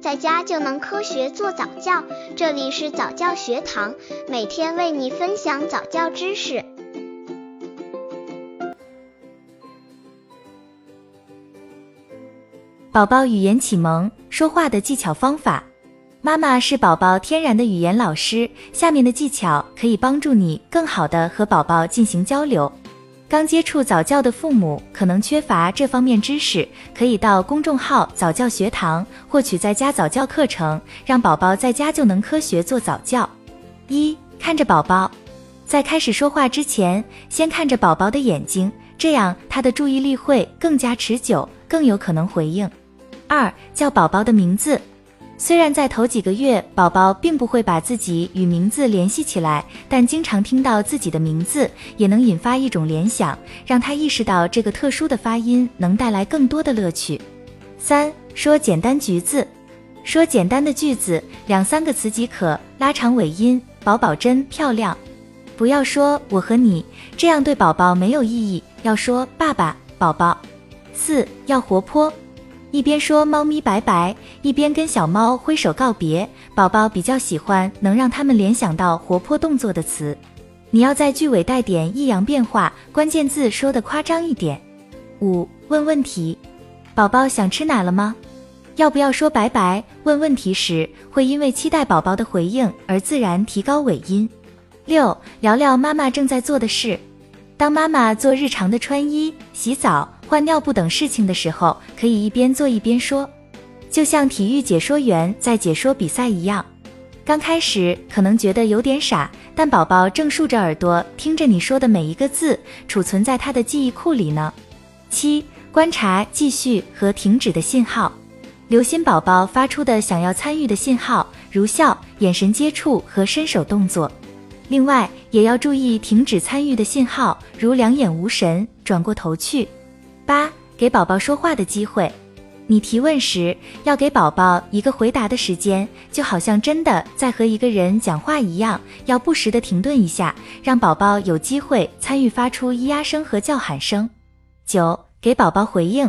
在家就能科学做早教。这里是早教学堂，每天为你分享早教知识。宝宝语言启蒙说话的技巧方法，妈妈是宝宝天然的语言老师。下面的技巧可以帮助你更好的和宝宝进行交流。刚接触早教的父母可能缺乏这方面知识，可以到公众号早教学堂获取在家早教课程，让宝宝在家就能科学做早教。一看着宝宝，在开始说话之前，先看着宝宝的眼睛，这样他的注意力会更加持久，更有可能回应。二叫宝宝的名字。虽然在头几个月，宝宝并不会把自己与名字联系起来，但经常听到自己的名字，也能引发一种联想，让他意识到这个特殊的发音能带来更多的乐趣。三说简单句子，说简单的句子，两三个词即可，拉长尾音，宝宝真漂亮。不要说我和你，这样对宝宝没有意义。要说爸爸，宝宝。四要活泼。一边说“猫咪拜拜”，一边跟小猫挥手告别。宝宝比较喜欢能让他们联想到活泼动作的词。你要在句尾带点抑扬变化，关键字说的夸张一点。五、问问题：宝宝想吃奶了吗？要不要说拜拜？问问题时会因为期待宝宝的回应而自然提高尾音。六、聊聊妈妈正在做的事。当妈妈做日常的穿衣、洗澡。换尿布等事情的时候，可以一边做一边说，就像体育解说员在解说比赛一样。刚开始可能觉得有点傻，但宝宝正竖着耳朵听着你说的每一个字，储存在他的记忆库里呢。七、观察继续和停止的信号，留心宝宝发出的想要参与的信号，如笑、眼神接触和伸手动作。另外，也要注意停止参与的信号，如两眼无神、转过头去。八，给宝宝说话的机会。你提问时，要给宝宝一个回答的时间，就好像真的在和一个人讲话一样，要不时的停顿一下，让宝宝有机会参与发出咿呀声和叫喊声。九，给宝宝回应。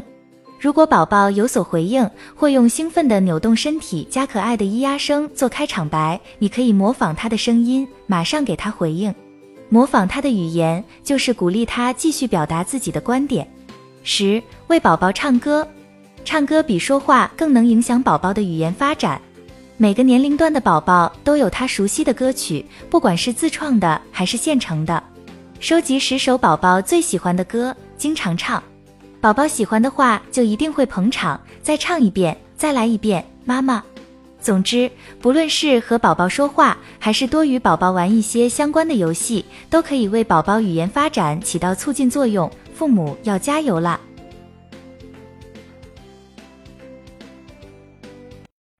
如果宝宝有所回应，会用兴奋的扭动身体加可爱的咿呀声做开场白，你可以模仿他的声音，马上给他回应。模仿他的语言，就是鼓励他继续表达自己的观点。十为宝宝唱歌，唱歌比说话更能影响宝宝的语言发展。每个年龄段的宝宝都有他熟悉的歌曲，不管是自创的还是现成的。收集十首宝宝最喜欢的歌，经常唱。宝宝喜欢的话，就一定会捧场。再唱一遍，再来一遍，妈妈。总之，不论是和宝宝说话，还是多与宝宝玩一些相关的游戏，都可以为宝宝语言发展起到促进作用。父母要加油了！